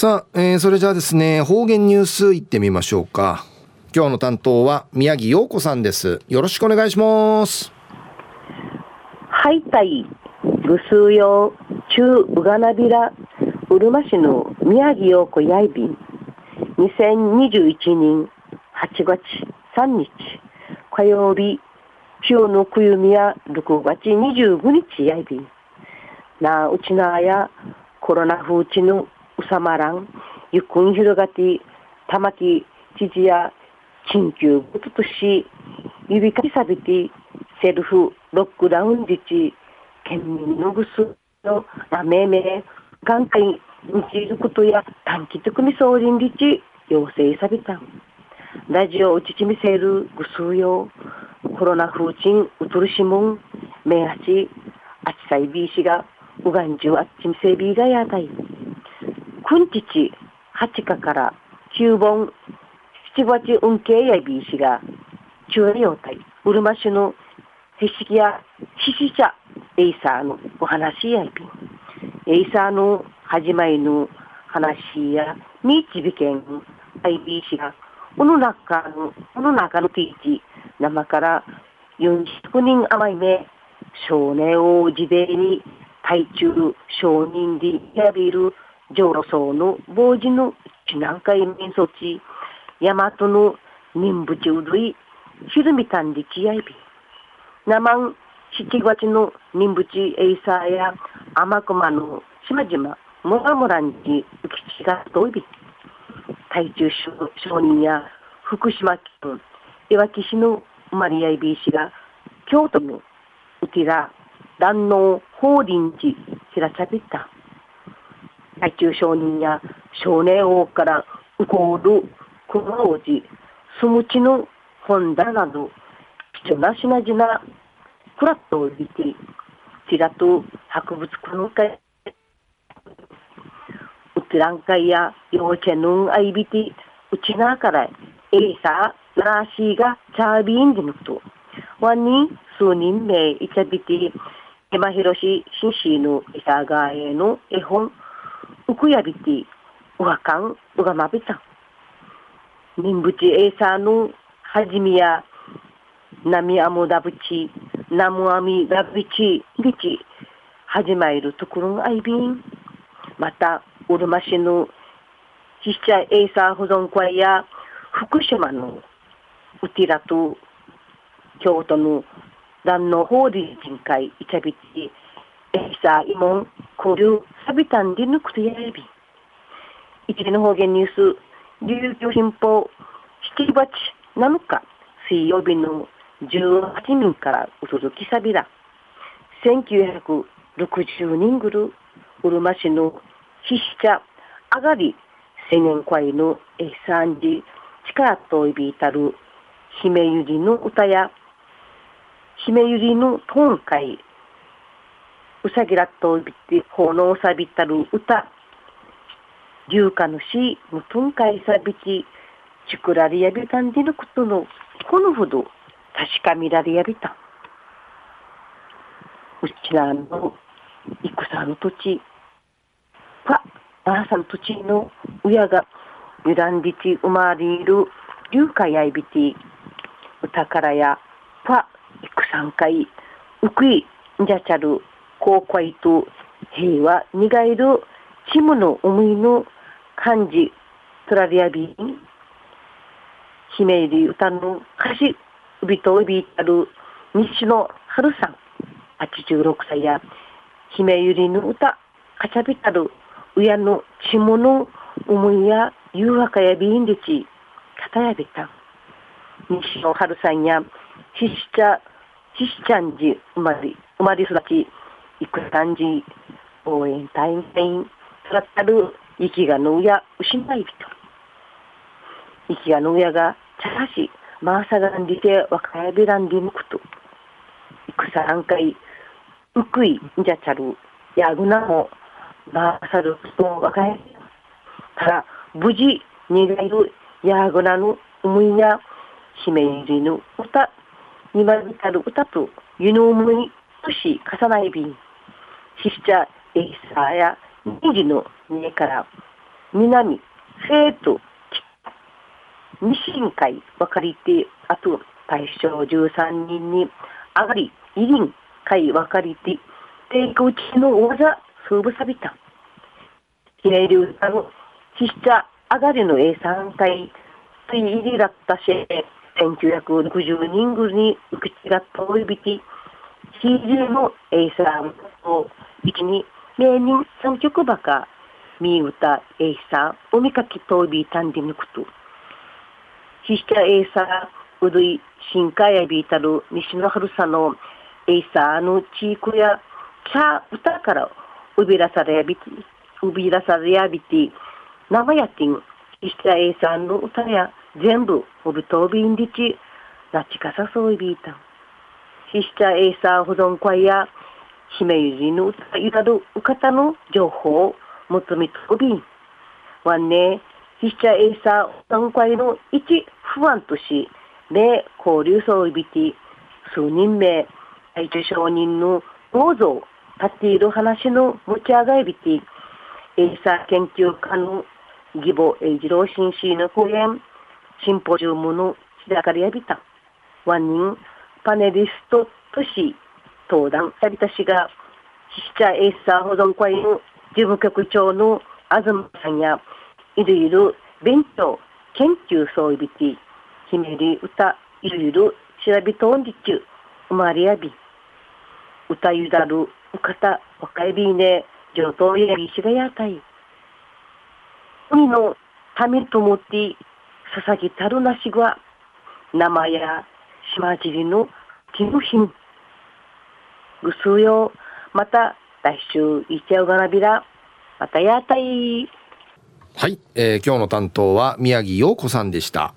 さあ、えー、それじゃあですね方言ニュースいってみましょうか。今日の担当は宮城陽子さんです。よろしくお願いします。はいたいぐすうよ中うがなびらうるま市の宮城陽子やいびん。2021年8月3日火曜日今日のくゆみや6月25日やいびん。なうちなあやコロナ風地の収まらん、ゆっくん広がって、玉木知事や緊急こととし、指かきさびて、セルフロックダウン自治、県民のぐすのなめめ、眼界にじることや短期的に総人自治、要請さびたラジオうちちみせるぐすうよ、コロナ風鎮うとるしもん、めあち、あちさいびいしが、うがんじゅうあっちみせびがやたい。くんちち8日から9本七八運慶やびいしが中央隊うるま市のへしきやししちゃエイサーのお話やび。エイサーの始まりの話やみちびけんあいびいしがこの中のこの中のティーチ生から40人余り目少年王子でに体中少人でやびる上路層の防止の地南海民措置、大和の任務中類、ひるみたんりちやいび。生ん七月の任務地エイサーや天熊の島々、モラモランチ、浮き地がといび。台中商人や福島県、いわき市のマリアイビー氏が、京都のうちら、蘭能法輪寺、ひらちゃびた。最中承認や少年王からウコール、クマ王子、スムチの本棚など、貴重な品々、クラットを見て、ティラと博物館の会、ウテラン会や幼稚園のアイビティ、うちなからエイサー、ラーシーがチャービーンでぬくと、ワンに数人名いちゃびて、山広し新市のイサガーへの絵本、ウクヤビティ、ウハカン、ウガマビタン。ミンブチエーサーのハジミヤ、ナミアムダブチ、ナムアミダブチ、ビチ、始まるところのアイビン。また、ウルマ市のシシャエーサー保存会や福島のウティラと京都の蘭の法理人会イチャビティエーサーイモン交流サビタンディヌクトヤエビ。一時の方言ニュース、琉球新報、7月7日、水曜日の18人からお届けさびら。1960人ぐる、うるま市の必茶上がり青年会のえ三時力といびたる姫ゆりの歌や姫ゆりのトーン会うさぎらっとびってほのさびたる歌。流化のしむとんかいさびちちくらりやびたんでのことのこのほど確かみられやびた。うちらの戦の土地。パばあさん土地の親がゆらんりち生まれる流化やいびて歌からやパ戦会うくいんじゃちゃる。公開と平和にがいるチムの思いの漢字トラリアビン姫入り歌の歌詞うびとうびたる西野春さん86歳や姫ゆりの歌かちゃびたる親のちもの思いや誘惑やびんでちかたやびた西野春さんやししちゃししちゃんじ生まれ生まれ育ちいく感じ応援隊員さったる息がのうや失い人。息がのうやがチャラしマーサガンディテ若やべらんでむくと戦んかいうくいんじゃちゃるやぐなもマーサルと若やから無事にがいるやぐなの思いや姫入りの歌にまびたる歌と湯の思いとし重ないびん。シスチャーエイサーやネギの家から南、西と北、二進会分かりて、あと大正13人に上がり、イリン会分かりて、テイクうちの技、数部さびた。ひねり歌の、ししちゃ上がりの A3 会、つい入りだったし、1960人ぐに口が遠いびき、CD の A3 を、一に、名人三曲ばか、みうた A3、おみかき遠いびたんでぬくと。ししちゃ A3、うどい、新海やびたる西の春さの A3 の地域や、チャー歌からうびらされやびて、うびらされやびて、生やてん、ししちゃ A3 の歌や、全部、おぶとびんりち、なちかさそういびいた。ししちゃえいさ保存会や、姫ゆじの歌いらるうかたの情報を求めとびん。わんね、ししちゃえいさ保存会の一不安とし、名交流そういびて、数人名、愛知承認の構造、立っている話の持ち上がりびて、エイサー研究家の義母栄次郎紳士の講演、シンポジウムの開かれやびた。ワン人パネリストとし登壇やびたしが、シシチャエーサー保存会の事務局長の東さんや、いろいろ勉強、研究総いびて、ひめり歌、いろいろ調べとんじちゅ、生まれやび、歌ゆだる、うかた、若いびね、上等やびしがやたい。海のためともってささぎたるなしが、生や島尻の木のひん。ぐすうよ、また来週いちゃうがなびら、またやたい。はい、えー、今日の担当は宮城陽子さんでした。